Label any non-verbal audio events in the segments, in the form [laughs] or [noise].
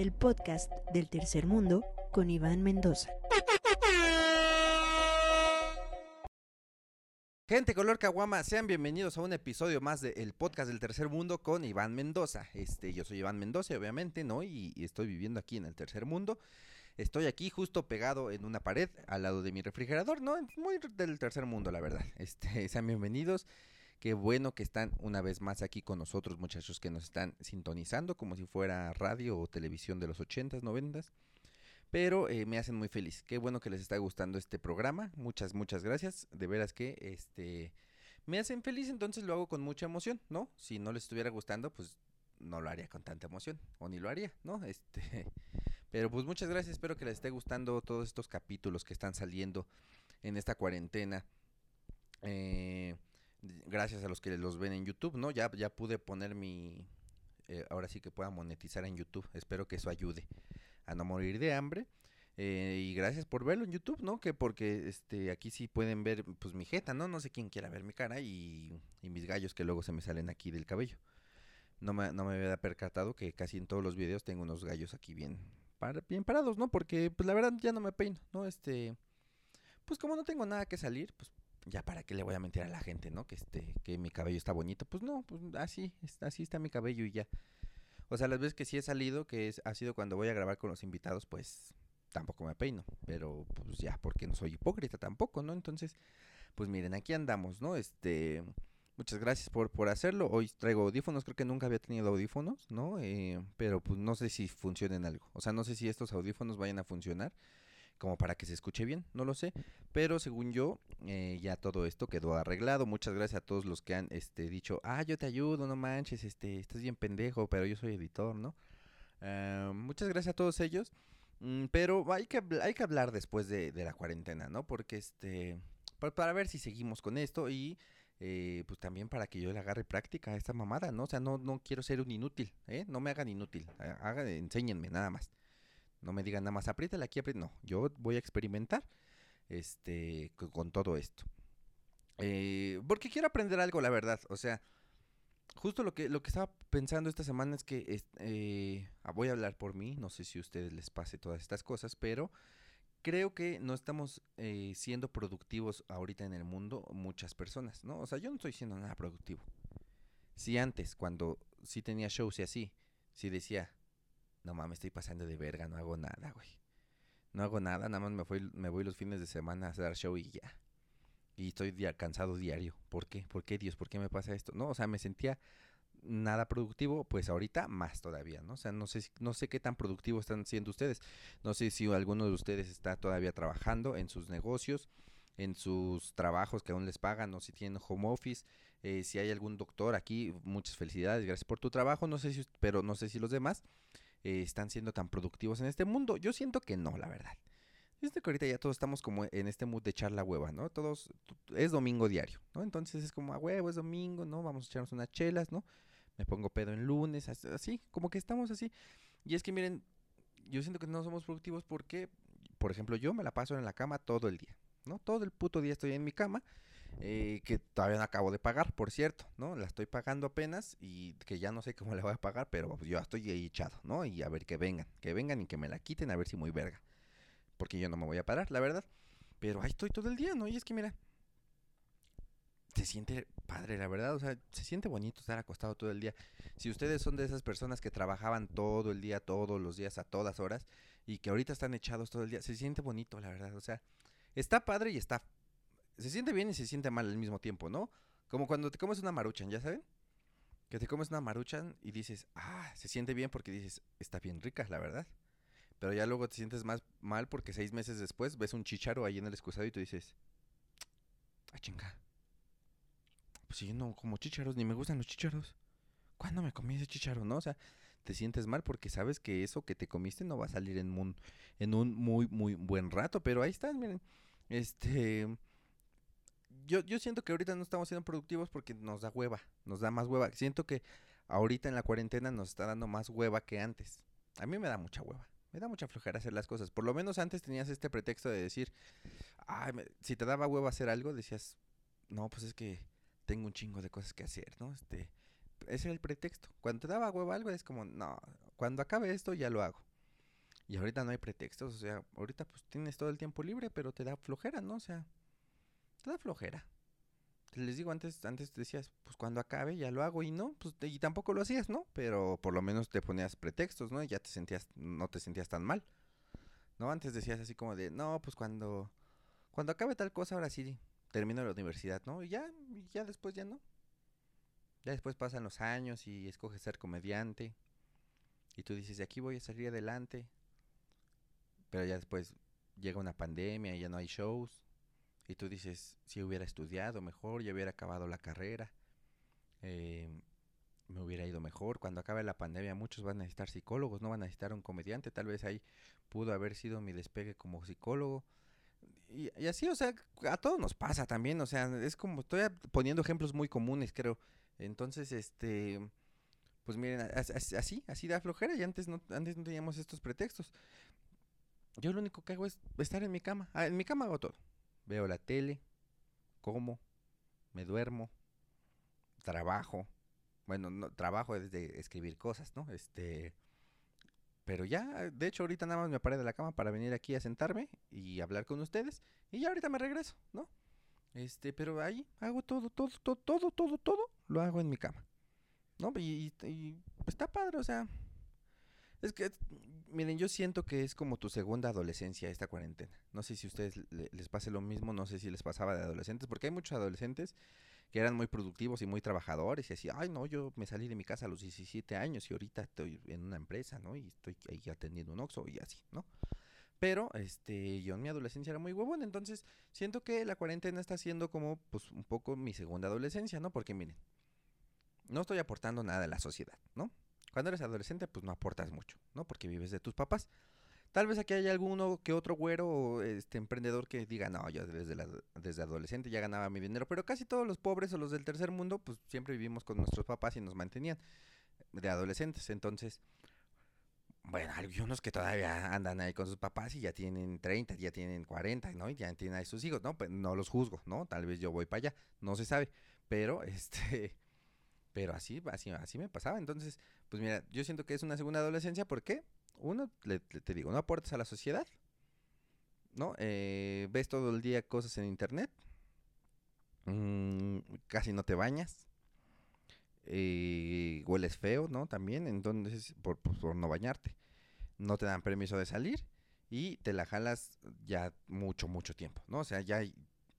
el podcast del tercer mundo con Iván Mendoza. Gente color caguama, sean bienvenidos a un episodio más del podcast del tercer mundo con Iván Mendoza. Este, yo soy Iván Mendoza, obviamente, ¿no? Y, y, estoy viviendo aquí en el tercer mundo. Estoy aquí justo pegado en una pared al lado de mi refrigerador, ¿no? Muy del tercer mundo, la verdad. Este, [laughs] sean bienvenidos. Qué bueno que están una vez más aquí con nosotros, muchachos que nos están sintonizando como si fuera radio o televisión de los 80s, 90s pero eh, me hacen muy feliz. Qué bueno que les está gustando este programa. Muchas, muchas gracias. De veras que este me hacen feliz, entonces lo hago con mucha emoción, ¿no? Si no les estuviera gustando, pues no lo haría con tanta emoción o ni lo haría, ¿no? [laughs] Este, pero pues muchas gracias. Espero que les esté gustando todos estos capítulos que están saliendo en esta cuarentena. Eh, gracias a los que los ven en YouTube, ¿no? Ya ya pude poner mi eh, ahora sí que pueda monetizar en YouTube. Espero que eso ayude a no morir de hambre. Eh, y gracias por verlo en YouTube, ¿no? Que porque este aquí sí pueden ver pues mi jeta, ¿no? No sé quién quiera ver mi cara y, y mis gallos que luego se me salen aquí del cabello. No me, no me había percatado que casi en todos los videos tengo unos gallos aquí bien, bien parados, ¿no? Porque pues la verdad ya no me peino, ¿no? Este, pues como no tengo nada que salir, pues ya para qué le voy a mentir a la gente, ¿no? Que este, que mi cabello está bonito, pues no, pues así, así está mi cabello y ya. O sea, las veces que sí he salido, que es, ha sido cuando voy a grabar con los invitados, pues tampoco me peino. Pero pues ya, porque no soy hipócrita tampoco, ¿no? Entonces, pues miren, aquí andamos, ¿no? Este, muchas gracias por, por hacerlo. Hoy traigo audífonos, creo que nunca había tenido audífonos, ¿no? Eh, pero pues no sé si funcionen algo. O sea, no sé si estos audífonos vayan a funcionar como para que se escuche bien, no lo sé, pero según yo eh, ya todo esto quedó arreglado. Muchas gracias a todos los que han este dicho, ah, yo te ayudo, no manches, este, estás bien pendejo, pero yo soy editor, ¿no? Uh, muchas gracias a todos ellos, mm, pero hay que hay que hablar después de, de la cuarentena, ¿no? Porque este para, para, ver si seguimos con esto y eh, pues también para que yo le agarre práctica a esta mamada, ¿no? O sea, no, no quiero ser un inútil, ¿eh? No me hagan inútil, hagan, enséñenme nada más. No me digan nada más apriétale aquí, apriétale. No, yo voy a experimentar este con, todo esto. Eh, porque quiero aprender algo, la verdad. O sea, justo lo que, lo que estaba pensando esta semana es que eh, voy a hablar por mí. No sé si a ustedes les pase todas estas cosas, pero creo que no estamos eh, siendo productivos ahorita en el mundo muchas personas, ¿no? O sea, yo no estoy siendo nada productivo. Si antes, cuando sí tenía shows y así, sí decía, no mames, estoy pasando de verga, no hago nada, güey. No hago nada, nada más me, fui, me voy los fines de semana a dar show y ya. Y estoy cansado diario. ¿Por qué? ¿Por qué, Dios? ¿Por qué me pasa esto? No, o sea, me sentía nada productivo, pues ahorita más todavía, ¿no? O sea, no sé, no sé qué tan productivos están siendo ustedes. No sé si alguno de ustedes está todavía trabajando en sus negocios, en sus trabajos que aún les pagan, o si tienen home office, eh, si hay algún doctor aquí, muchas felicidades, gracias por tu trabajo, no sé si, pero no sé si los demás eh, están siendo tan productivos en este mundo. Yo siento que no, la verdad. Yo que ahorita ya todos estamos como en este mood de echar la hueva, ¿no? Todos, es domingo diario, ¿no? Entonces es como, a huevo, es domingo, ¿no? Vamos a echarnos unas chelas, ¿no? Me pongo pedo en lunes, así, como que estamos así. Y es que miren, yo siento que no somos productivos porque, por ejemplo, yo me la paso en la cama todo el día, ¿no? Todo el puto día estoy en mi cama eh, que todavía no acabo de pagar, por cierto, ¿no? La estoy pagando apenas y que ya no sé cómo [laughs] la voy a pagar, pero yo estoy ahí echado, ¿no? Y a ver que vengan, que vengan y que me la quiten, a ver si muy verga. Porque yo no me voy a parar, la verdad. Pero ahí estoy todo el día, ¿no? Y es que mira, se siente padre, la verdad, o sea, se siente bonito estar acostado todo el día. Si ustedes son de esas personas que trabajaban todo el día, todos los días, a todas horas, y que ahorita están echados todo el día, se siente bonito, la verdad, o sea, está padre y está se siente bien y se siente mal al mismo tiempo, ¿no? Como cuando te comes una maruchan, ¿ya saben? Que te comes una maruchan y dices, ah, se siente bien porque dices, está bien rica, la verdad. Pero ya luego te sientes más mal porque seis meses después ves un chicharo ahí en el excusado y tú dices, ah, chinga. Pues yo no como chicharos, ni me gustan los chicharos. ¿Cuándo me comí ese chicharo, no? O sea, te sientes mal porque sabes que eso que te comiste no va a salir en un, en un muy, muy buen rato. Pero ahí estás, miren. Este yo, yo siento que ahorita no estamos siendo productivos porque nos da hueva, nos da más hueva. Siento que ahorita en la cuarentena nos está dando más hueva que antes. A mí me da mucha hueva. Me da mucha flojera hacer las cosas. Por lo menos antes tenías este pretexto de decir, Ay, si te daba hueva hacer algo, decías, no, pues es que tengo un chingo de cosas que hacer, ¿no? Este, ese era el pretexto. Cuando te daba hueva algo es como, no, cuando acabe esto ya lo hago. Y ahorita no hay pretextos, o sea, ahorita pues tienes todo el tiempo libre, pero te da flojera, ¿no? O sea, te flojera. Les digo, antes, antes decías, pues cuando acabe ya lo hago y no, pues y tampoco lo hacías, ¿no? Pero por lo menos te ponías pretextos, ¿no? Y ya te sentías, no te sentías tan mal. ¿No? Antes decías así como de, no, pues cuando, cuando acabe tal cosa, ahora sí termino la universidad, ¿no? Y ya, ya después ya no. Ya después pasan los años y escoges ser comediante. Y tú dices, de aquí voy a salir adelante. Pero ya después llega una pandemia y ya no hay shows. Y tú dices, si hubiera estudiado mejor, ya hubiera acabado la carrera. Eh, me hubiera ido mejor. Cuando acabe la pandemia muchos van a necesitar psicólogos, no van a necesitar un comediante. Tal vez ahí pudo haber sido mi despegue como psicólogo. Y, y, así, o sea, a todos nos pasa también. O sea, es como, estoy poniendo ejemplos muy comunes, creo. Entonces, este, pues miren, así, así da flojera y antes no, antes no teníamos estos pretextos. Yo lo único que hago es estar en mi cama. Ah, en mi cama hago todo. Veo la tele, como, me duermo, trabajo. Bueno, no, trabajo desde escribir cosas, ¿no? Este, pero ya, de hecho ahorita nada más me paré de la cama para venir aquí a sentarme y hablar con ustedes y ya ahorita me regreso, ¿no? Este, pero ahí hago todo, todo, todo, todo, todo, todo, lo hago en mi cama. ¿No? Y, y, está padre, o sea. Es que, miren, yo siento que es como tu segunda adolescencia esta cuarentena. No sé si a ustedes les pase lo mismo, no sé si les pasaba de adolescentes, porque hay muchos adolescentes que eran muy productivos y muy trabajadores y así, ay no, yo me salí de mi casa a los 17 años y ahorita estoy en una empresa, ¿no? Y estoy ahí atendiendo un Oxxo y así, ¿no? Pero este, yo en mi adolescencia era muy huevón, entonces siento que la cuarentena está siendo como pues un poco mi segunda adolescencia, ¿no? Porque miren, no estoy aportando nada a la sociedad, ¿no? Cuando eres adolescente pues no aportas mucho, ¿no? Porque vives de tus papás. Tal vez aquí haya alguno que otro güero este emprendedor que diga, no, yo desde, la, desde adolescente ya ganaba mi dinero, pero casi todos los pobres o los del tercer mundo pues siempre vivimos con nuestros papás y nos mantenían de adolescentes, entonces bueno, hay unos que todavía andan ahí con sus papás y ya tienen 30, ya tienen 40, ¿no? Y ya tienen ahí sus hijos, ¿no? Pues no los juzgo, ¿no? Tal vez yo voy para allá, no se sabe. Pero, [laughs] este, pero así, así, así me pasaba. Entonces, pues mira, yo siento que es una segunda adolescencia porque, uno, le, te digo, no aportas a la sociedad, ¿no? Eh, ves todo el día cosas en internet, mmm, casi no te bañas, eh, hueles feo, ¿no? También, entonces, por, por, no bañarte. No te dan permiso de salir y te la jalas ya mucho, mucho tiempo, ¿no? O sea, ya,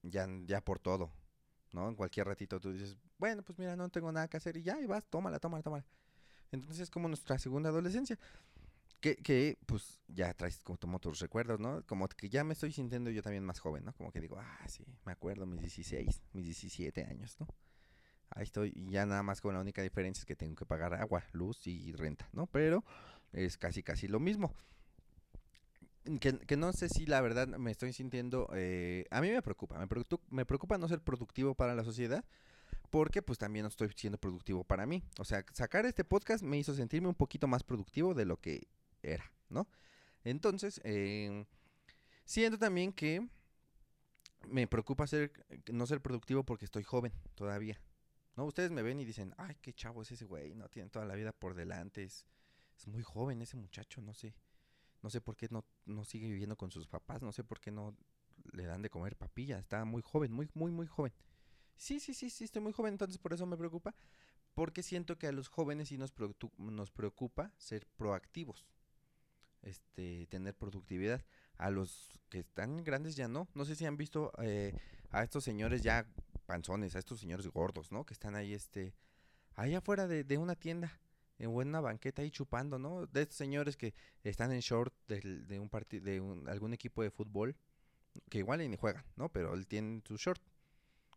ya, ya por todo, ¿no? En cualquier ratito tú dices, bueno, pues mira, no tengo nada que hacer y ya, y vas, tómala, tómala, tómala. Entonces es como nuestra segunda adolescencia. Que, que pues ya traes como tus recuerdos, ¿no? Como que ya me estoy sintiendo yo también más joven, ¿no? Como que digo, ah, sí, me acuerdo mis 16, mis 17 años, ¿no? ahí estoy, y ya nada más con la única diferencia es que tengo que pagar agua, luz y renta, ¿no? Pero es casi, casi lo mismo. Que, que no sé si la verdad me estoy sintiendo, eh, a mí me preocupa, me, preocupa, me preocupa no ser productivo para la sociedad, porque pues también estoy siendo productivo para mí. O sea, sacar este podcast me hizo sentirme un poquito más productivo de lo que era, ¿no? Entonces, eh, siento también que me preocupa ser, no ser productivo porque estoy joven todavía, no, ustedes me ven y dicen, ay, qué chavo es ese güey, no tiene toda la vida por delante, es, es muy joven ese muchacho, no sé, no sé por qué no, no sigue viviendo con sus papás, no sé por qué no le dan de comer papilla, está muy joven, muy, muy, muy joven. Sí, sí, sí, sí, estoy muy joven, entonces por eso me preocupa, porque siento que a los jóvenes sí nos, nos preocupa ser proactivos, este, tener productividad. A los que están grandes ya no. No sé si han visto eh, a estos señores ya panzones, a estos señores gordos, ¿no? Que están ahí, este, ahí afuera de, de una tienda, en una banqueta ahí chupando, ¿no? De estos señores que están en short de, de un partido, de un, algún equipo de fútbol, que igual ni juegan, ¿no? Pero él tiene su short,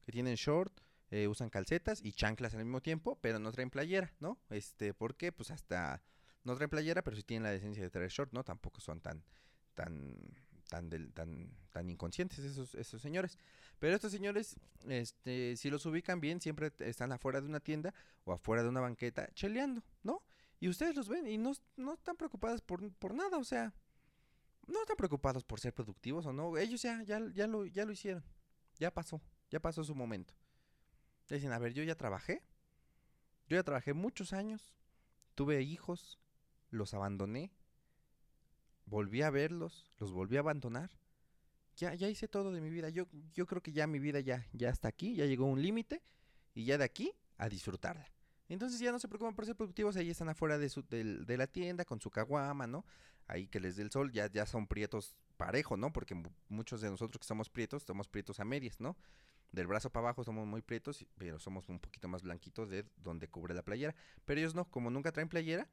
que tienen short, eh, usan calcetas y chanclas al mismo tiempo, pero no traen playera, ¿no? Este, ¿por qué? Pues hasta no traen playera, pero sí tienen la decencia de traer short, ¿no? Tampoco son tan, tan tan, del, tan, tan inconscientes esos, esos señores. Pero estos señores, este, si los ubican bien, siempre están afuera de una tienda o afuera de una banqueta cheleando, ¿no? Y ustedes los ven y no, no están preocupados por, por nada, o sea, no están preocupados por ser productivos o no. Ellos ya, ya, ya, lo, ya lo hicieron. Ya pasó, ya pasó su momento. Dicen, a ver, yo ya trabajé. Yo ya trabajé muchos años. Tuve hijos. Los abandoné volví a verlos, los volví a abandonar. Ya, ya hice todo de mi vida. Yo, yo creo que ya mi vida ya, ya está aquí, ya llegó un límite y ya de aquí a disfrutarla. Entonces ya no se preocupan por ser productivos, ahí están afuera de, su, de, la tienda con su caguama, ¿no? Ahí que les dé el sol, ya, ya son prietos parejo, ¿no? Porque muchos de nosotros que somos prietos, somos prietos a medias, ¿no? Del brazo para abajo somos muy prietos, pero somos un poquito más blanquitos de donde cubre la playera. Pero ellos no, como nunca traen playera,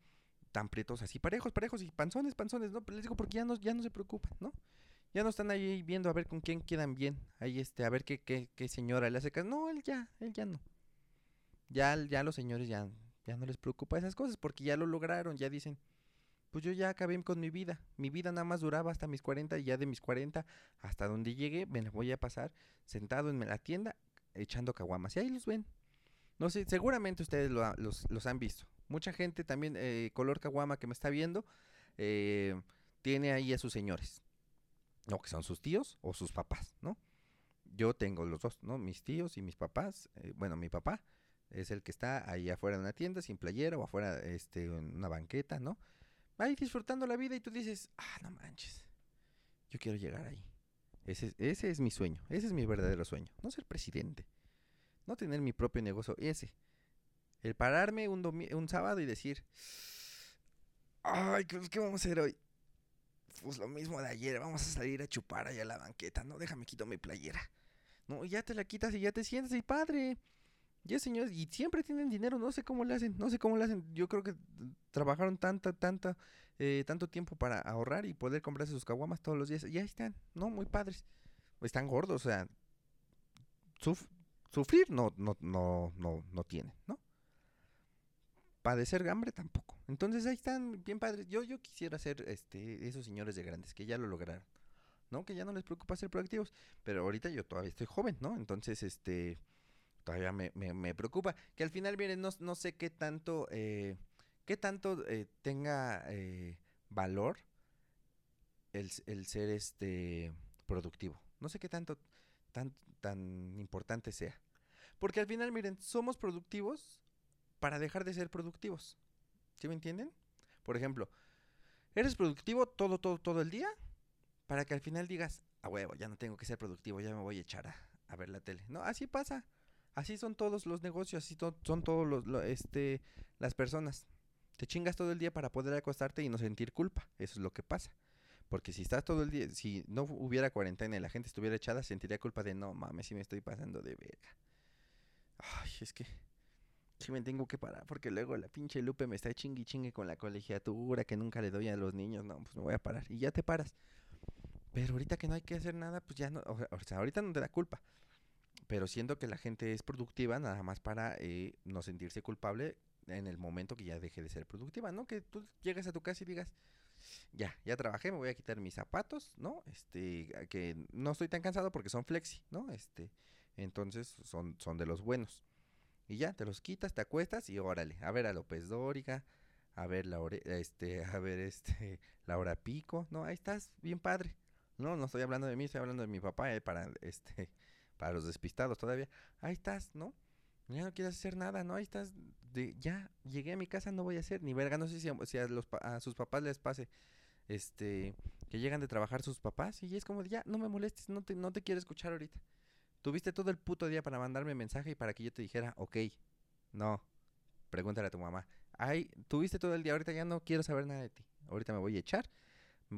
tan prietos así, parejos, parejos y panzones, panzones, ¿no? Les digo porque ya no, ya no se preocupan, ¿no? Ya no están ahí viendo a ver con quién quedan bien. Ahí este, a ver qué, qué, qué señora le hace caso. No, él ya, él ya no. Ya, ya los señores ya, ya no les preocupa esas cosas porque ya lo lograron, ya dicen, pues yo ya acabé con mi vida. Mi vida nada más duraba hasta mis 40 y ya de mis 40 hasta donde llegue me la voy a pasar sentado en la tienda echando caguamas. Y ahí los ven. No sé, seguramente ustedes los, los, han visto. Mucha gente también, eh, color caguama que me está viendo, eh, tiene ahí a sus señores. No, que son sus tíos o sus papás, ¿no? Yo tengo los dos, ¿no? Mis tíos y mis papás. Eh, bueno, mi papá es el que está ahí afuera de una tienda sin playera o afuera este, en una banqueta, ¿no? Ahí disfrutando la vida y tú dices, ah, no manches, yo quiero llegar ahí. Ese, es mi sueño, ese es mi verdadero sueño. No ser presidente, no tener mi propio negocio, ese. El pararme un, un sábado y decir, ay, ¿qué vamos a hacer hoy? Pues lo mismo de ayer, vamos a salir a chupar allá a la banqueta, no, déjame quito mi playera. No, ya te la quitas y ya te sientes y padre. Ya señores, y siempre tienen dinero, no sé cómo le hacen, no sé cómo le hacen. Yo creo que trabajaron tanta, tanta, eh, tanto tiempo para ahorrar y poder comprarse sus caguamas todos los días. Y ahí están, ¿no? Muy padres. Están gordos, o sea, sufrir no, no, no, no, no tienen, ¿no? Padecer hambre tampoco. Entonces ahí están bien padres. Yo, yo quisiera ser este, esos señores de grandes que ya lo lograron. ¿No? Que ya no les preocupa ser productivos. Pero ahorita yo todavía estoy joven, ¿no? Entonces, este todavía me, me, preocupa. Que al final, miren, no, no sé qué tanto, eh, qué tanto eh, tenga eh, valor el, el, ser este productivo. No sé qué tanto, tan, tan importante sea. Porque al final, miren, somos productivos para dejar de ser productivos. ¿Sí me entienden? Por ejemplo, eres productivo todo, todo, todo el día para que al final digas, a huevo, ya no tengo que ser productivo, ya me voy a echar a, a ver la tele. No, así pasa. Así son todos los negocios, así son todos los, este, las personas. Te chingas todo el día para poder acostarte y no sentir culpa. Eso es lo que pasa. Porque si estás todo el día, si no hubiera cuarentena y la gente estuviera echada, sentiría culpa de no mames, si me estoy pasando de verga. Ay, es que si me tengo que parar porque luego la pinche Lupe me está chingui chingue con la colegiatura que nunca le doy a los niños. No, pues me voy a parar y ya te paras. Pero ahorita que no hay que hacer nada, pues ya no, o sea, ahorita no te da culpa pero siento que la gente es productiva nada más para eh, no sentirse culpable en el momento que ya deje de ser productiva, ¿no? Que tú llegas a tu casa y digas, ya, ya trabajé, me voy a quitar mis zapatos, ¿no? Este, que no estoy tan cansado porque son flexi, ¿no? Este, entonces son, son de los buenos. Y ya, te los quitas, te acuestas y órale, a ver a López Dóriga, a ver la este, a ver este, [laughs] Laura Pico, ¿no? Ahí estás, bien padre. No, no estoy hablando de mí, estoy hablando de mi papá, eh, para, este, para los despistados todavía, ahí estás, ¿no? Ya no quieres hacer nada, ¿no? Ahí estás, de, ya llegué a mi casa, no voy a hacer ni verga, no sé si, a, los, a sus papás les pase, este, que llegan de trabajar sus papás y es como, ya, no me molestes, no te, no te quiero escuchar ahorita. Tuviste todo el puto día para mandarme mensaje y para que yo te dijera, ok, no, pregúntale a tu mamá. Ay, tuviste todo el día, ahorita ya no quiero saber nada de ti. Ahorita me voy a echar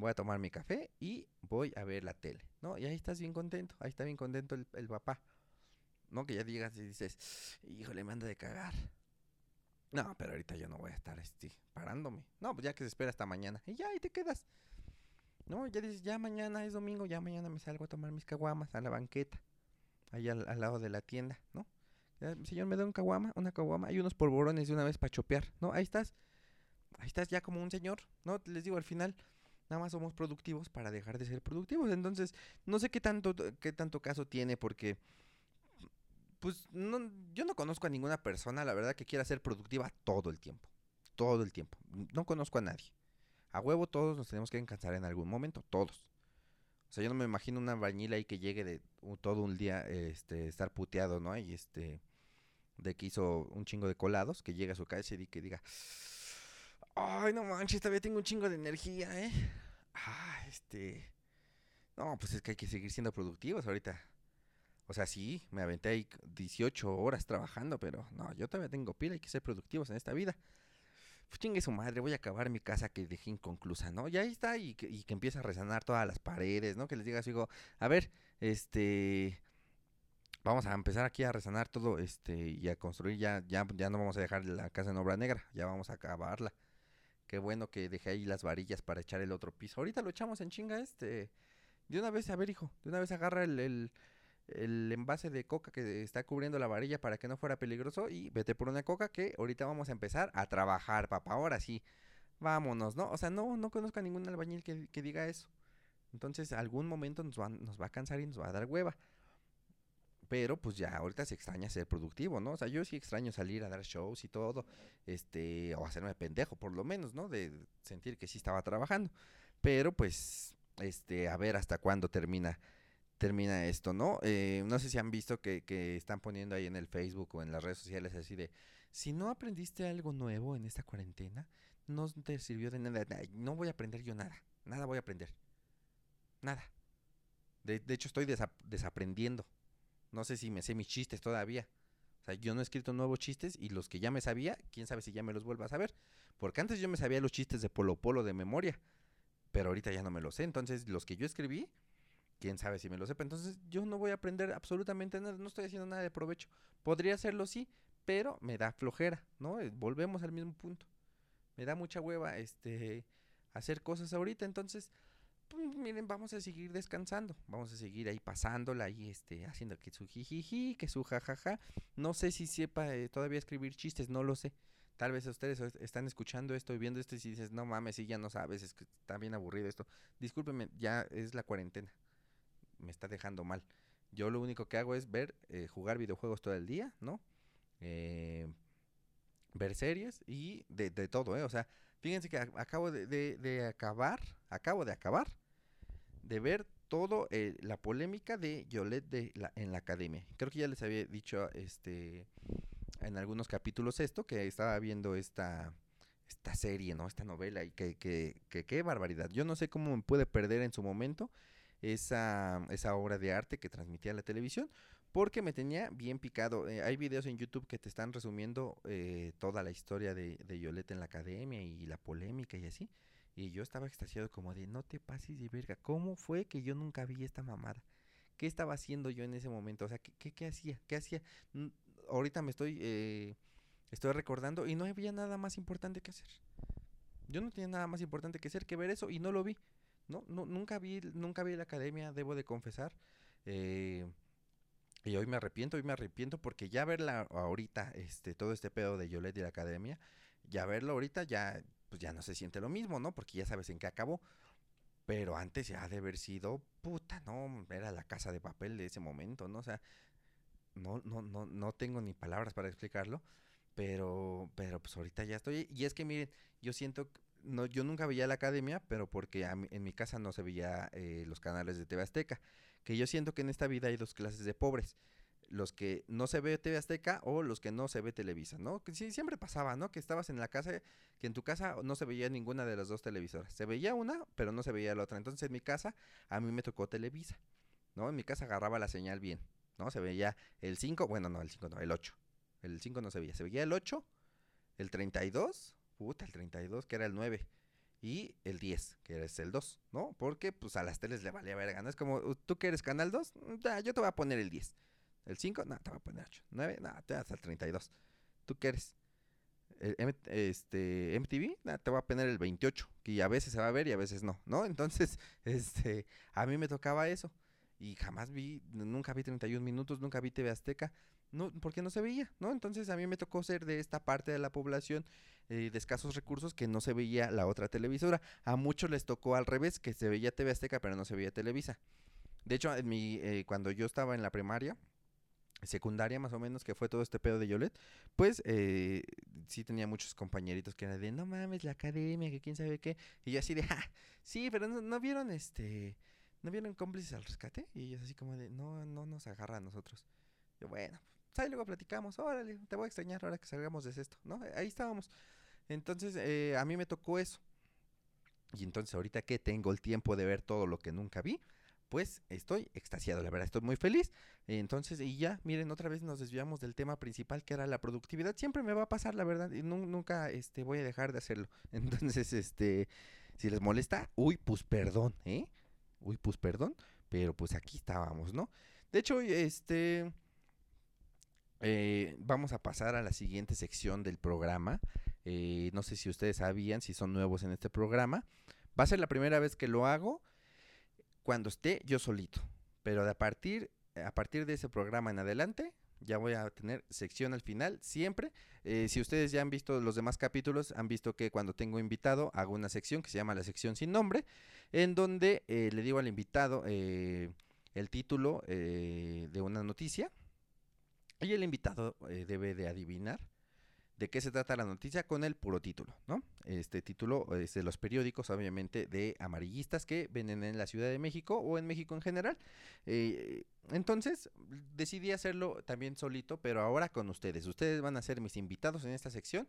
voy a tomar mi café y voy a ver la tele, ¿no? Y ahí estás bien contento, ahí está bien contento el, papá, ¿no? Que ya digas y dices, híjole, me anda de cagar. No, pero ahorita yo no voy a estar este, parándome. No, pues ya que se espera hasta mañana. Y ya, ahí te quedas. No, ya dices, ya mañana es domingo, ya mañana me salgo a tomar mis caguamas a la banqueta. Ahí al, lado de la tienda, ¿no? señor, me da un caguama, una caguama. Hay unos polvorones de una vez para chopear, ¿no? Ahí estás. Ahí estás ya como un señor, ¿no? Les digo, al final nada más somos productivos para dejar de ser productivos. Entonces, no sé qué tanto, qué tanto caso tiene porque, pues, no, yo no conozco a ninguna persona, la verdad, que quiera ser productiva todo el tiempo. Todo el tiempo. No conozco a nadie. A huevo todos nos tenemos que cansar en algún momento, todos. O sea, yo no me imagino una bañila ahí que llegue de todo un día, este, estar puteado, ¿no? Y este, de que hizo un chingo de colados, que llegue a su casa y que diga, Ay, no manches, todavía tengo un chingo de energía, ¿eh? Ah, este. No, pues es que hay que seguir siendo productivos ahorita. O sea, sí, me aventé ahí 18 horas trabajando, pero no, yo todavía tengo pila, hay que ser productivos en esta vida. Pues chingue su madre, voy a acabar mi casa que dejé inconclusa, ¿no? Y ahí está, y que, y que empieza a resanar todas las paredes, ¿no? Que les diga así, digo, a ver, este, vamos a empezar aquí a resanar todo, este, y a construir ya, ya, ya no vamos a dejar la casa en obra negra, ya vamos a acabarla. Qué bueno que dejé ahí las varillas para echar el otro piso. Ahorita lo echamos en chinga este. De una vez, a ver, hijo, de una vez agarra el, el, el envase de coca que está cubriendo la varilla para que no fuera peligroso y vete por una coca que ahorita vamos a empezar a trabajar, papá. Ahora sí, vámonos, ¿no? O sea, no, no conozco ningún albañil que, que diga eso. Entonces, algún momento nos va, nos va a cansar y nos va a dar hueva. Pero pues ya ahorita se extraña ser productivo, ¿no? O sea, yo sí extraño salir a dar shows y todo, este, o hacerme pendejo por lo menos, ¿no? De sentir que sí estaba trabajando. Pero pues, este, a ver hasta cuándo termina termina esto, ¿no? Eh, no sé si han visto que, que están poniendo ahí en el Facebook o en las redes sociales así de, si no aprendiste algo nuevo en esta cuarentena, no te sirvió de nada, no voy a aprender yo nada, nada voy a aprender, nada. De, hecho estoy desa desaprendiendo, no sé si me sé mis chistes todavía. O sea, yo no he escrito nuevos chistes y los que ya me sabía, quién sabe si ya me los vuelva a saber. Porque antes yo me sabía los chistes de Polo Polo de memoria, pero ahorita ya no me los sé. Entonces, los que yo escribí, quién sabe si me lo sepa. Entonces yo no voy a aprender absolutamente nada, no estoy haciendo nada de provecho. Podría hacerlo sí, pero me da flojera, ¿no? Eh, volvemos al mismo punto. Me da mucha hueva este hacer cosas ahorita, entonces pues, miren, vamos a seguir descansando, vamos a seguir ahí pasándola ahí este haciendo que su jijiji, que su jajaja. No sé si sepa eh, todavía escribir chistes, no lo sé. Tal vez ustedes están escuchando esto y viendo esto y dices, "No mames, si ya no sabes, es que está bien aburrido esto." Discúlpeme, ya es la cuarentena me está dejando mal. Yo lo único que hago es ver, eh, jugar videojuegos todo el día, ¿no? Eh, ver series y de, todo, ¿eh? O sea, fíjense que acabo de, de acabar, acabo de acabar de ver todo eh, la polémica de Yolette de la, en la academia. Creo que ya les había dicho este en algunos capítulos esto, que estaba viendo esta esta serie, ¿no? Esta novela y que, que, que qué barbaridad. Yo no sé cómo me pude perder en su momento esa, esa obra de arte que transmitía la televisión, porque me tenía bien picado. Eh, hay videos en YouTube que te están resumiendo eh, toda la historia de, de Yolette en la academia y la polémica y así. Y yo estaba extasiado como de, no te pases de verga, ¿cómo fue que yo nunca vi esta mamada? ¿Qué estaba haciendo yo en ese momento? O sea, ¿qué, qué, hacía? ¿Qué hacía? Ahorita me estoy, eh, estoy recordando y no había nada más importante que hacer. Yo no tenía nada más importante que hacer que ver eso y no lo vi. No, no nunca vi, nunca vi la academia, debo de confesar. Eh, y hoy me arrepiento, hoy me arrepiento porque ya verla ahorita, este, todo este pedo de Yolette y la academia, ya verlo ahorita ya, pues ya no se siente lo mismo, ¿no? Porque ya sabes en qué acabó. Pero antes ya ha de haber sido, puta, no, era la casa de papel de ese momento, ¿no? O sea, no, no, no, no tengo ni palabras para explicarlo, pero, pero pues ahorita ya estoy. Y es que miren, yo siento, no, yo nunca veía la academia, pero porque a en mi casa no se veía eh, los canales de TV Azteca. Que yo siento que en esta vida hay dos clases de pobres los que no se ve TV Azteca o los que no se ve Televisa, ¿no? Que sí, siempre pasaba, ¿no? Que estabas en la casa, que en tu casa no se veía ninguna de las dos televisoras. Se veía una, pero no se veía la otra. Entonces en mi casa a mí me tocó Televisa, ¿no? En mi casa agarraba la señal bien, ¿no? Se veía el 5, bueno, no, el 5 no, el 8. El 5 no se veía, se veía el 8, el 32, puta, el 32, que era el 9 y el 10, que es el 2, ¿no? Porque pues a las teles le valía verga, ¿no? Es como, ¿tú que eres canal 2? Ya, yo te voy a poner el 10. El 5, no, te voy a poner 8. 9, no, te vas al 32. ¿Tú qué eres? El, este, MTV, nah, te voy a poner el 28, que a veces se va a ver y a veces no, ¿no? [laughs] Entonces, este, a mí me tocaba eso. Y jamás vi, nunca vi 31 minutos, nunca vi TV Azteca, no, porque no se veía, ¿no? Entonces a mí me tocó ser de esta parte de la población eh, de escasos recursos que no se veía la otra televisora. A muchos les tocó al revés, que se veía TV Azteca, pero no se veía Televisa. De hecho, en mi, eh, cuando yo estaba en la primaria, secundaria más o menos, que fue todo este pedo de Yolet, pues eh, sí tenía muchos compañeritos que eran de, no mames, la academia, que quién sabe qué, y yo así de, ah, sí, pero no, no, vieron este, no vieron cómplices al rescate, y ellos así como de, no, no nos agarra a nosotros. Yo, bueno, ahí luego platicamos, órale, te voy a extrañar ahora que salgamos de esto, ¿no? Ahí estábamos. Entonces, eh, a mí me tocó eso. Y entonces ahorita que tengo el tiempo de ver todo lo que nunca vi, pues estoy extasiado, la verdad, estoy muy feliz. Entonces, y ya, miren, otra vez nos desviamos del tema principal que era la productividad. Siempre me va a pasar, la verdad, y nunca este, voy a dejar de hacerlo. [laughs] Entonces, este, si les molesta, uy, pues perdón, ¿eh? Uy, pues perdón, pero pues aquí estábamos, ¿no? De hecho, este, eh, vamos a pasar a la siguiente sección del programa. Eh, no sé si ustedes sabían, si son nuevos en este programa. Va a ser la primera vez que lo hago cuando esté yo solito. Pero a partir, a partir de ese programa en adelante, ya voy a tener sección al final, siempre. Eh, si ustedes ya han visto los demás capítulos, han visto que cuando tengo invitado hago una sección que se llama la sección sin nombre, en donde le digo al invitado el título de una noticia y el invitado eh, debe de adivinar de qué se trata la noticia con el puro título, ¿no? Este título es de los periódicos, obviamente, de amarillistas que venden en la Ciudad de México o en México en general. Eh, entonces, decidí hacerlo también solito, pero ahora con ustedes. Ustedes van a ser mis invitados en esta sección,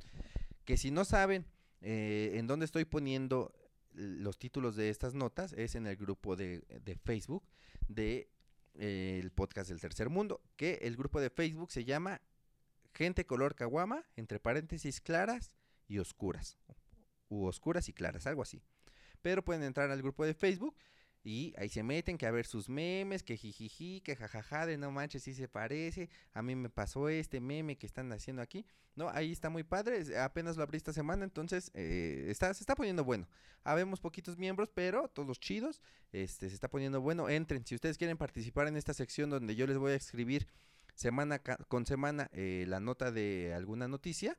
que si no saben eh, en dónde estoy poniendo los títulos de estas notas, es en el grupo de, de Facebook de el podcast del tercer mundo, que el grupo de Facebook se llama Gente Color Caguama, entre paréntesis claras y oscuras, u oscuras y claras, algo así. Pero pueden entrar al grupo de Facebook y ahí se meten que a ver sus memes, que jijiji, que jajaja, de no manches, si se parece. A mí me pasó este meme que están haciendo aquí. No, ahí está muy padre. Apenas lo abrí esta semana, entonces eh, está, se está poniendo bueno. Habemos poquitos miembros, pero todos chidos. Este, se está poniendo bueno. Entren. Si ustedes quieren participar en esta sección donde yo les voy a escribir semana con semana eh, la nota de alguna noticia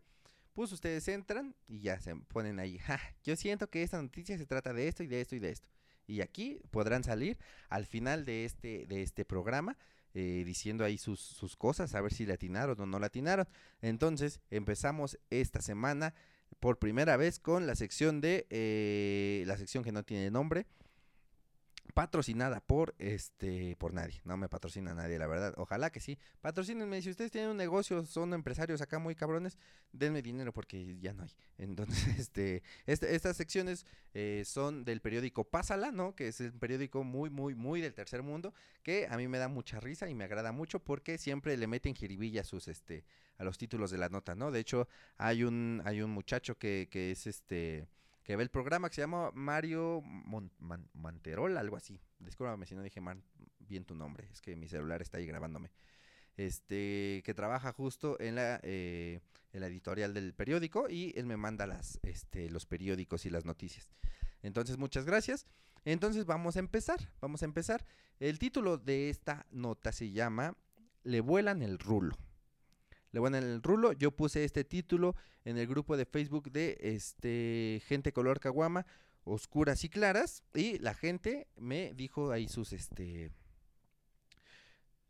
pues ustedes entran y ya se ponen ahí. yo siento que esta noticia se trata de esto y de esto y de esto y aquí podrán salir al final de este, de este programa. Eh, diciendo ahí sus, sus, cosas, a ver si le atinaron o no le atinaron. Entonces, empezamos esta semana por primera vez con la sección de eh, la sección que no tiene nombre, patrocinada por este por nadie. No me patrocina nadie, la verdad. Ojalá que sí. Patrocínenme. Si ustedes tienen un negocio, son empresarios acá muy cabrones, denme dinero porque ya no hay. [laughs] Entonces, este, este estas secciones eh, son del periódico Pásala, ¿no? Que es un periódico muy, muy, muy del tercer mundo, que a mí me da mucha risa y me agrada mucho porque siempre le meten jiribilla a sus, este, a los títulos de la nota, ¿no? De hecho, hay un, hay un muchacho que, que es este que ve el programa que se llama Mario Manterol, algo así. Discúlpame si no dije bien tu nombre, es que mi celular está ahí grabándome. Este, que trabaja justo en la, eh, en la editorial del periódico y él me manda las, este, los periódicos y las noticias. Entonces, muchas gracias. Entonces, vamos a empezar, vamos a empezar. El título de esta nota se llama Le vuelan el rulo le van en el rulo. Yo puse este título en el grupo de Facebook de este gente color caguama, oscuras y claras, y la gente me dijo ahí sus este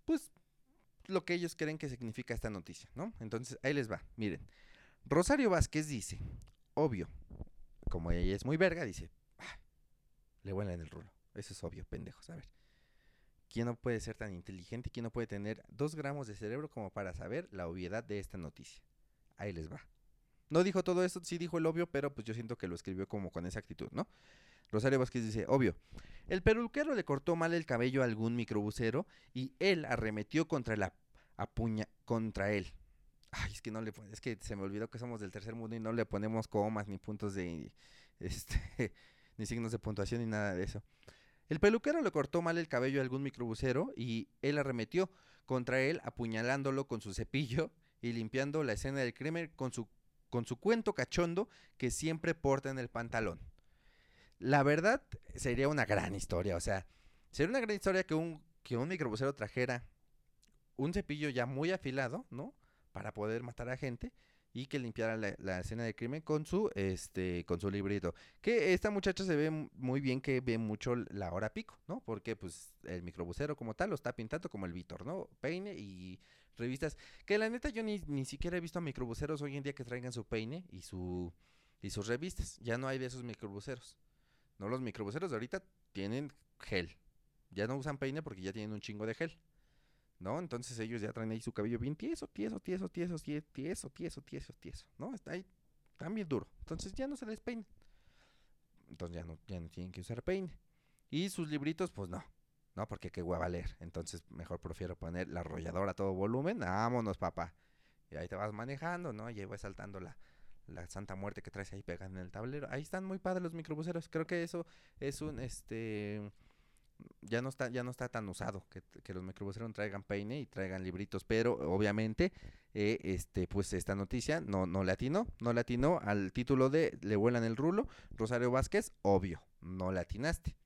pues lo que ellos creen que significa esta noticia, ¿no? Entonces, ahí les va. Miren. Rosario Vázquez dice, obvio, como ella es muy verga, dice, ah, le vuelan el rulo. Eso es obvio, pendejos, a ver. ¿Quién no puede ser tan inteligente? ¿Quién no puede tener dos gramos de cerebro como para saber la obviedad de esta noticia? Ahí les va. No dijo todo eso, sí dijo el obvio, pero pues yo siento que lo escribió como con esa actitud, ¿no? Rosario Vázquez dice, obvio, el peluquero le cortó mal el cabello a algún microbusero y él arremetió contra la apuña contra él. Ay, es que no le es que se me olvidó que somos del tercer mundo y no le ponemos comas ni puntos de este [laughs] ni signos de puntuación ni nada de eso. El peluquero le cortó mal el cabello a algún microbusero y él arremetió contra él apuñalándolo con su cepillo y limpiando la escena del crimen con su, con su cuento cachondo que siempre porta en el pantalón. La verdad sería una gran historia, o sea, sería una gran historia que un, que un microbusero trajera un cepillo ya muy afilado, ¿no? Para poder matar a gente y que limpiara la, escena de crimen con su este con su librito. Que esta muchacha se ve muy bien que ve mucho la hora pico, ¿no? Porque pues el microbusero como tal lo está pintando como el Víctor, ¿no? Peine y revistas. Que la neta yo ni, ni siquiera he visto a microbuseros hoy en día que traigan su peine y su y sus revistas. Ya no hay de esos microbuseros. No, los microbuseros de ahorita tienen gel. Ya no usan peine porque ya tienen un chingo de gel. ¿No? Entonces ellos ya traen ahí su cabello bien tieso, tieso, tieso, tieso, tieso, tieso, tieso, tieso, ¿no? Está ahí, también duro. Entonces ya no se les entonces ya no, ya no tienen que usar peine. Y sus libritos, pues no, no, porque qué hueva leer. Entonces mejor prefiero poner la arrolladora a todo volumen, vámonos papá. Y ahí te vas manejando, ¿no? Y ahí vas saltando la, la Santa Muerte que traes ahí pegada en el tablero. Ahí están muy padres los microbuseros. Creo que eso es un, este, ya no está, ya no está tan usado que, que los microbuseros traigan peine y traigan libritos. Pero obviamente, eh, este, pues esta noticia no, no atinó, no le atinó al título de Le vuelan el rulo, Rosario Vázquez, obvio, no le atinaste,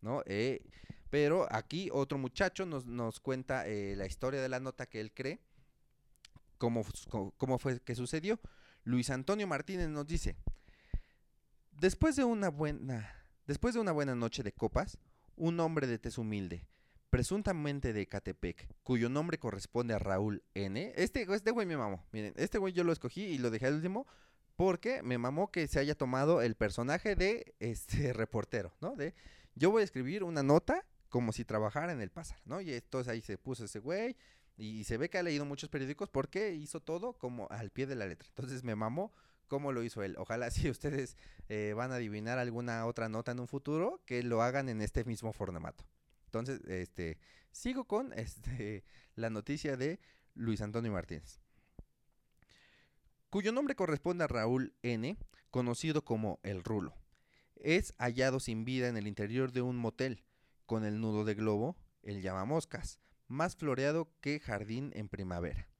¿no? Eh, pero aquí otro muchacho nos, nos cuenta eh, la historia de la nota que él cree, cómo, cómo fue que sucedió. Luis Antonio Martínez nos dice, después de una buena, después de una buena noche de copas, un hombre de tez humilde, presuntamente de Catepec, cuyo nombre corresponde a Raúl N. Este, este güey me mamó, miren, este güey yo lo escogí y lo dejé al último porque me mamó que se haya tomado el personaje de este [laughs] reportero, ¿no? De yo voy a escribir una nota como si trabajara en el pasar, ¿no? Y entonces ahí se puso ese güey, y se ve que ha leído muchos periódicos porque hizo todo como al pie de la letra. Entonces me mamó cómo lo hizo él. Ojalá [laughs] si ustedes eh, van a adivinar alguna otra nota en un futuro, que lo hagan en este mismo formato. Entonces, este, sigo con [laughs] este, la noticia de Luis Antonio Martínez. Cuyo nombre corresponde a Raúl N., conocido como El Rulo. Es hallado sin vida en el interior de un motel, con el nudo de globo, el llamamoscas, más floreado que jardín en primavera.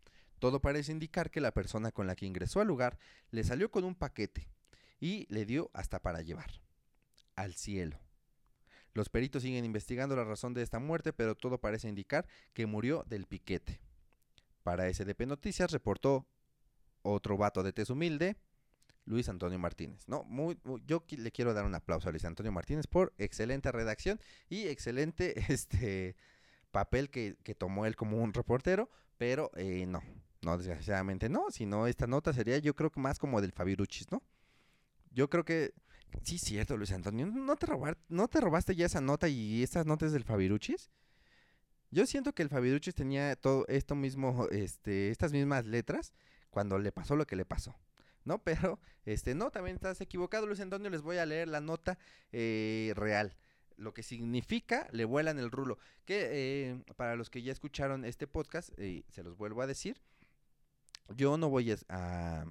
Todo parece indicar que la persona con la que ingresó al lugar le salió con un paquete y le dio hasta para llevar. Al cielo. Los peritos siguen investigando la razón de esta muerte, pero todo parece indicar que murió del piquete. Para SDP Noticias reportó otro vato de tez humilde, Luis Antonio Martínez. No, muy, yo le quiero dar un aplauso a Luis Antonio Martínez por excelente redacción y excelente [laughs] este papel que, tomó él como un reportero, pero eh, no, no, desgraciadamente no, sino esta nota sería yo creo que más como del Fabiruchis, ¿no? Yo creo que, sí, cierto, Luis Antonio, ¿no te, robar, ¿no te robaste ya esa nota y estas notas del Fabiruchis? Yo siento que el Fabiruchis tenía todo esto mismo, este, estas mismas letras cuando le pasó lo que le pasó. ¿no? [laughs] Pero, este, no, también estás equivocado, Luis Antonio, les voy a leer la nota eh, real lo que significa le vuelan el rulo. Que eh, para los que ya escucharon este podcast, eh, se los vuelvo a decir, yo no voy a,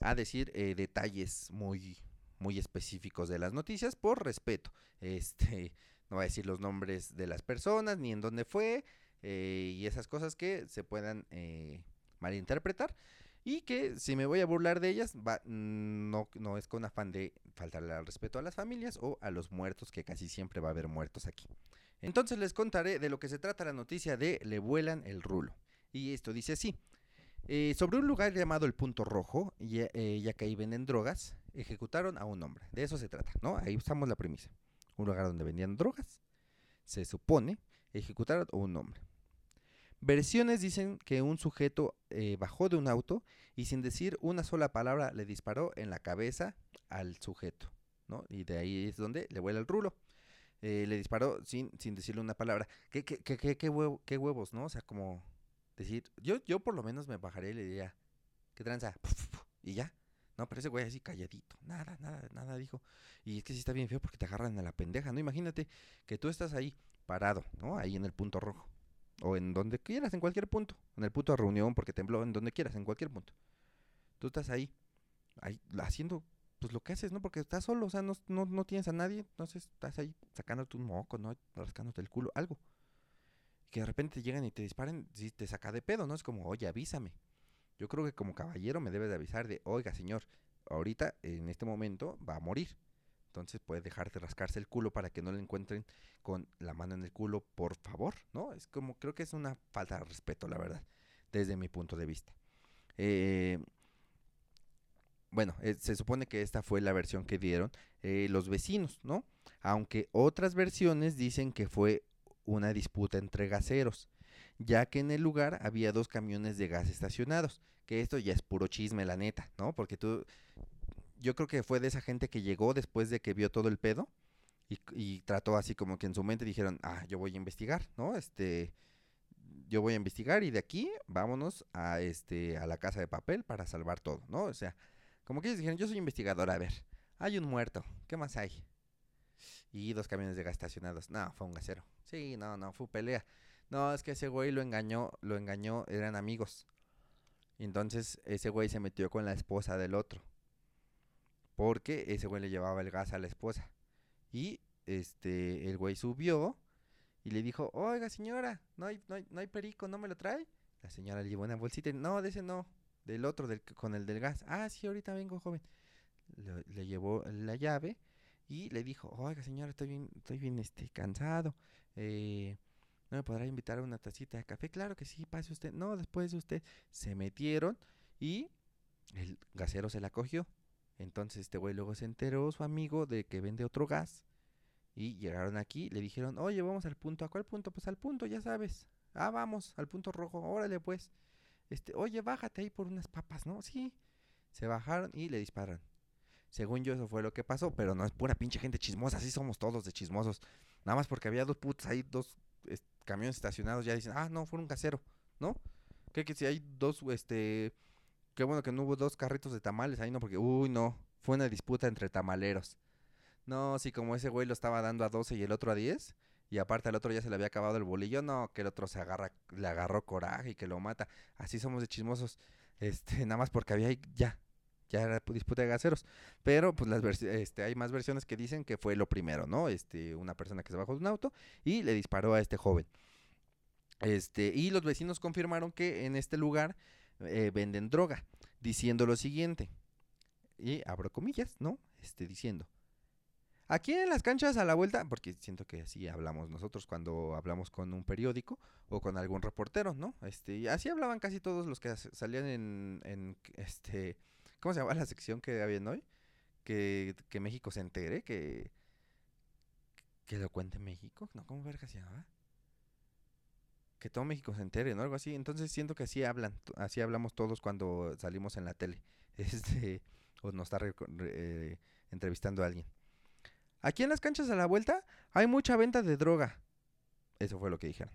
a decir eh, detalles muy, muy específicos de las noticias por respeto. Este, [laughs] no voy a decir los nombres de las personas, ni en dónde fue, y esas cosas que se puedan malinterpretar. Y que si me voy a burlar de ellas, va, no, no es con afán de faltarle al respeto a las familias o a los muertos, que casi siempre va a haber muertos aquí. Entonces les contaré de lo que se trata la noticia de Le vuelan el rulo. Y esto dice así. Eh, sobre un lugar llamado el Punto Rojo, ya, eh, ya, que ahí venden drogas, ejecutaron a un hombre. De eso se trata, ¿no? Ahí usamos la premisa. Un lugar donde vendían drogas, se supone, ejecutaron a un hombre. Versiones dicen que un sujeto eh, bajó de un auto y sin decir una sola palabra le disparó en la cabeza al sujeto, ¿no? Y de ahí es donde le vuela el rulo. Eh, le disparó sin, sin decirle una palabra. ¿Qué, qué, qué, qué, qué, qué huevos, no? O sea, como decir, yo, yo por lo menos me bajaría y le diría, ¿qué tranza? [laughs] Y ya. No, pero ese güey así calladito. Nada, nada, nada dijo. Y es que sí está bien feo porque te agarran a la pendeja, ¿no? Imagínate que tú estás ahí parado, ¿no? Ahí en el punto rojo o en donde quieras, en cualquier punto. En el punto de reunión, porque tembló, en donde quieras, en cualquier punto. Tú estás ahí, ahí haciendo pues lo que haces, ¿no? Porque estás solo, o sea, no, no, no tienes a nadie, entonces estás ahí sacándote un moco, ¿no? Rascándote el culo, algo. Que de repente llegan y te disparen, si te saca de pedo, ¿no? Es como, oye, avísame. Yo creo que como caballero me debes de avisar de, oiga, señor, ahorita, en este momento, va a morir. Entonces puede dejar de rascarse el culo para que no le encuentren con la mano en el culo, por favor, ¿no? Es como, creo que es una falta de respeto, la verdad, desde mi punto de vista. Eh, bueno, eh, se supone que esta fue la versión que dieron eh, los vecinos, ¿no? Aunque otras versiones dicen que fue una disputa entre gaseros, ya que en el lugar había dos camiones de gas estacionados, que esto ya es puro chisme, la neta, ¿no? Porque tú, yo creo que fue de esa gente que llegó después de que vio todo el pedo y, trató así como que en su mente dijeron, ah, yo voy a investigar, ¿no? Este, yo voy a investigar y de aquí vámonos a, este, a la casa de papel para salvar todo, ¿no? O sea, como que ellos dijeron, yo soy investigador, a ver, Hay un muerto. ¿Qué más hay? Y dos camiones de gas estacionados. No, fue un gasero. Sí, no, no, fue pelea. No, es que ese güey lo engañó, lo engañó, eran amigos. Entonces ese güey se metió con la esposa del otro. Porque ese güey le llevaba el gas a la esposa. Y este, el güey subió y le dijo, oiga señora, no hay, no hay, no hay perico, ¿no me lo trae? La señora le llevó una bolsita no, de ese no, del otro, del, con el del gas. Ah, sí, ahorita vengo, joven. Le llevó la llave y le dijo, oiga señora, estoy bien, estoy bien este, cansado. Eh, ¿No me podrá invitar a una tacita de café? Claro que sí, pase usted. No, después de usted. Se metieron y el gasero se la cogió. Entonces este güey luego se enteró, su amigo, de que vende otro gas. Y llegaron aquí, le dijeron, oye, vamos al punto. ¿A cuál punto? Pues al punto, ya sabes. Ah, vamos, al punto rojo. Órale, pues. Este, oye, bájate ahí por unas papas, ¿no? Sí. Se bajaron y le dispararon. Según yo, eso fue lo que pasó, pero no es pura pinche gente chismosa. Así somos todos de chismosos. Nada más porque había dos putos ahí, dos camiones estacionados, ya dicen, ah, no, fue un casero, ¿no? ¿Qué que si hay dos, este. Qué bueno que no hubo dos carritos de tamales ahí, no, porque, uy, no. Fue una disputa entre tamaleros. No, sí, como ese güey lo estaba dando a 12 y el otro a 10. Y aparte al otro ya se le había acabado el bolillo, no, que el otro se agarra, le agarró coraje y que lo mata. Así somos de chismosos. Este, nada más porque había ya, ya era pu- disputa de gaseros. Pero pues las este, hay más versiones que dicen que fue lo primero, ¿no? Este, una persona que se bajó de un auto y le disparó a este joven. Este, y los vecinos confirmaron que en este lugar eh, venden droga, diciendo lo siguiente. Y abro comillas, ¿no? Este, diciendo. Aquí en las canchas a la vuelta, porque siento que así hablamos nosotros cuando hablamos con un periódico o con algún reportero, ¿no? Este, así hablaban casi todos los que salían en, en, este, ¿cómo se llama la sección que habían hoy? Que, que México se entere, que, que lo cuente México, ¿no? ¿Cómo verga se llamaba? Que todo México se entere, ¿no? Algo así. Entonces siento que así hablan, así hablamos todos cuando salimos en la tele, [laughs] este, o nos está re- eh, entrevistando a alguien. Aquí en las canchas a la vuelta hay mucha venta de droga. Eso fue lo que dijeron,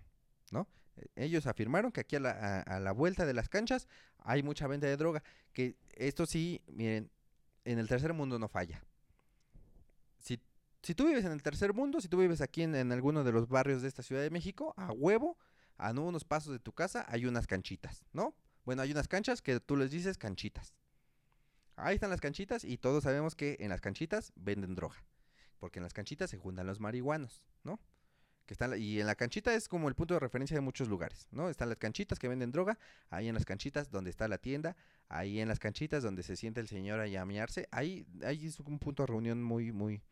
¿no? Ellos afirmaron que aquí a la, vuelta de las canchas hay mucha venta de droga. Que esto sí, miren, en el tercer mundo no falla. Si, si tú vives en el tercer mundo, si tú vives aquí en, en alguno de los barrios de esta Ciudad de México, a huevo, a no unos pasos de tu casa hay unas canchitas, ¿no? Bueno, hay unas canchas que tú les dices canchitas. Ahí están las canchitas y todos sabemos que en las canchitas venden droga. Porque en las canchitas se juntan los marihuanos, ¿no? Que están, y en la canchita es como el punto de referencia de muchos lugares, ¿no? Están las canchitas que venden droga, ahí en las canchitas donde está la tienda, ahí en las canchitas donde se siente el señor a llamearse, ahí, ahí es un punto de reunión muy, muy,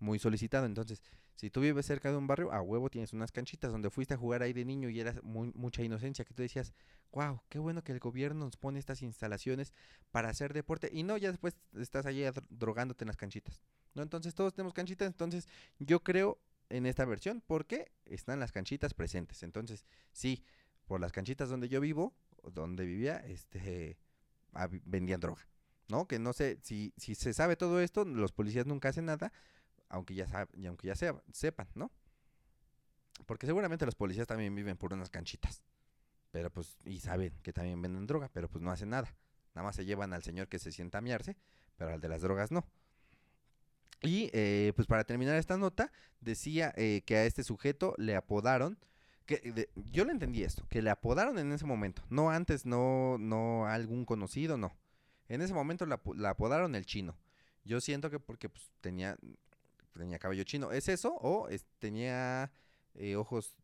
muy solicitado. Entonces, si tú vives cerca de un barrio, a huevo tienes unas canchitas donde fuiste a jugar ahí de niño y eras muy, mucha inocencia, que tú decías, wow, qué bueno que el gobierno nos pone estas instalaciones para hacer deporte. Y no, ya después estás allí drogándote en las canchitas. ¿no? Entonces todos tenemos canchitas, entonces yo creo en esta versión porque están las canchitas presentes. Entonces, sí, por las canchitas donde yo vivo, donde vivía, este, [laughs] hab- vendían droga. ¿No? Que no sé, si, si se sabe todo esto, los policías nunca hacen nada, aunque ya, sab- y aunque ya sepan, ¿no? Porque seguramente los policías también viven por unas canchitas. Pero pues, y saben que también venden droga, pero pues no hacen nada. Nada más se llevan al señor que se sienta a miarse, pero al de las drogas no. Y eh, pues para terminar esta nota, decía eh, que a este sujeto le apodaron, que de- yo le entendí esto, que le apodaron en ese momento, no antes, no, no algún conocido, no. En ese momento la, apo- la apodaron el chino. Yo siento que porque pues, tenía, tenía cabello chino. ¿Es eso? ¿O tenía eh, ojos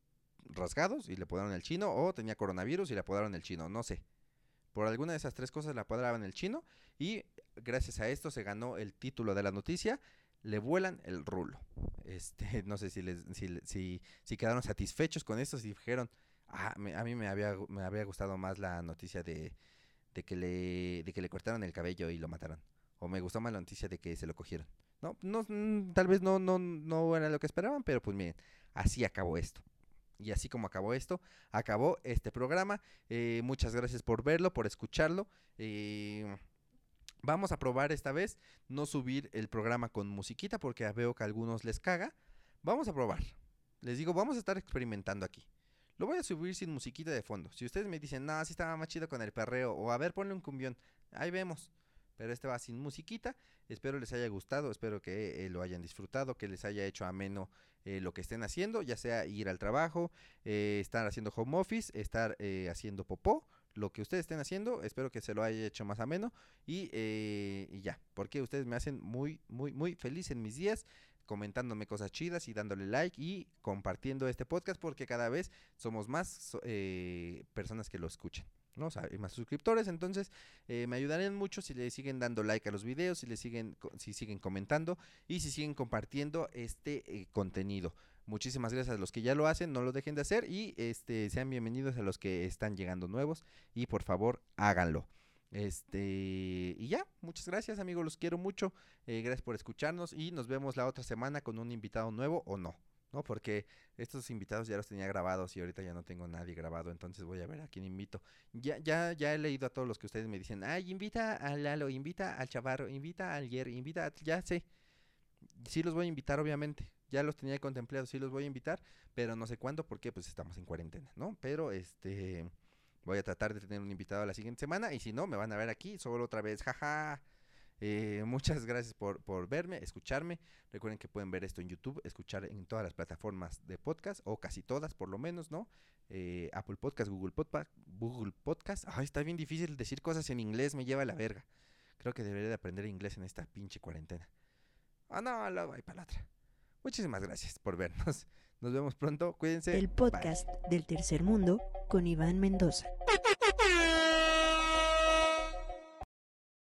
rasgados y le apodaron el chino? ¿O tenía coronavirus y le apodaron el chino? No sé. Por alguna de esas tres cosas le apodaron el chino y gracias a esto se ganó el título de la noticia. Le vuelan el rulo. Este, [laughs] no sé si les, si, si, si quedaron satisfechos con esto, si dijeron, ah, a mí me había, me había gustado más la noticia de, de que le, de que le cortaron el cabello y lo mataron. O me gustó más la noticia de que se lo cogieron. No, no, mm, tal vez no, no, no era lo que esperaban, pero pues miren, así acabó esto. Y así como acabó esto, acabó este programa. Eh, muchas gracias por verlo, por escucharlo. Eh, vamos a probar esta vez no subir el programa con musiquita porque veo que a algunos les caga. Vamos a probar. Les digo, vamos a estar experimentando aquí. Lo voy a subir sin musiquita de fondo. Si ustedes me dicen, no, sí estaba más chido con el perreo, o a ver, ponle un cumbión, ahí vemos. pero este va sin musiquita. Espero les haya gustado, espero que eh, lo hayan disfrutado, que les haya hecho ameno eh, lo que estén haciendo, ya sea ir al trabajo, eh, estar haciendo home office, estar haciendo popó, lo que ustedes estén haciendo, espero que se lo haya hecho más ameno y, y ya, porque ustedes me hacen muy, muy, muy feliz en mis días comentándome cosas chidas y dándole like y compartiendo este podcast porque cada vez somos más personas que lo escuchan. ¿no? O sea, hay más suscriptores, entonces eh, me ayudarían mucho si le siguen dando like a los videos, si le siguen, si siguen comentando y si siguen compartiendo este eh, contenido. Muchísimas gracias a los que ya lo hacen, no lo dejen de hacer y este sean bienvenidos a los que están llegando nuevos y por favor háganlo. Este, y ya, muchas gracias amigos, los quiero mucho. Eh, gracias por escucharnos y nos vemos la otra semana con un invitado nuevo o no. ¿no? Porque estos invitados ya los tenía grabados y ahorita ya no tengo nadie grabado, entonces voy a ver a quién invito. Ya, ya, ya he leído a todos los que ustedes me dicen, ay, invita a Lalo, invita al Chavarro, invita al Jerry, invita a... Ya sé, sí los voy a invitar obviamente, ya los tenía contemplados, sí los voy a invitar, pero no sé cuándo porque pues estamos en cuarentena, ¿no? Pero este... Voy a tratar de tener un invitado la siguiente semana y si no, me van a ver aquí solo otra vez, jaja. Eh, muchas gracias por, por, verme, escucharme. Recuerden que pueden ver esto en YouTube, escuchar en todas las plataformas de podcast, o casi todas por lo menos, ¿no? Eh, Apple Podcast, Google Podcast, Google Podcast. Ay, está bien difícil decir cosas en inglés, me lleva a la verga. Creo que debería de aprender inglés en esta pinche cuarentena. Ah, no, luego hay para la. Muchísimas gracias por vernos. [laughs] Nos vemos pronto. Cuídense. El podcast del tercer mundo con Iván Mendoza.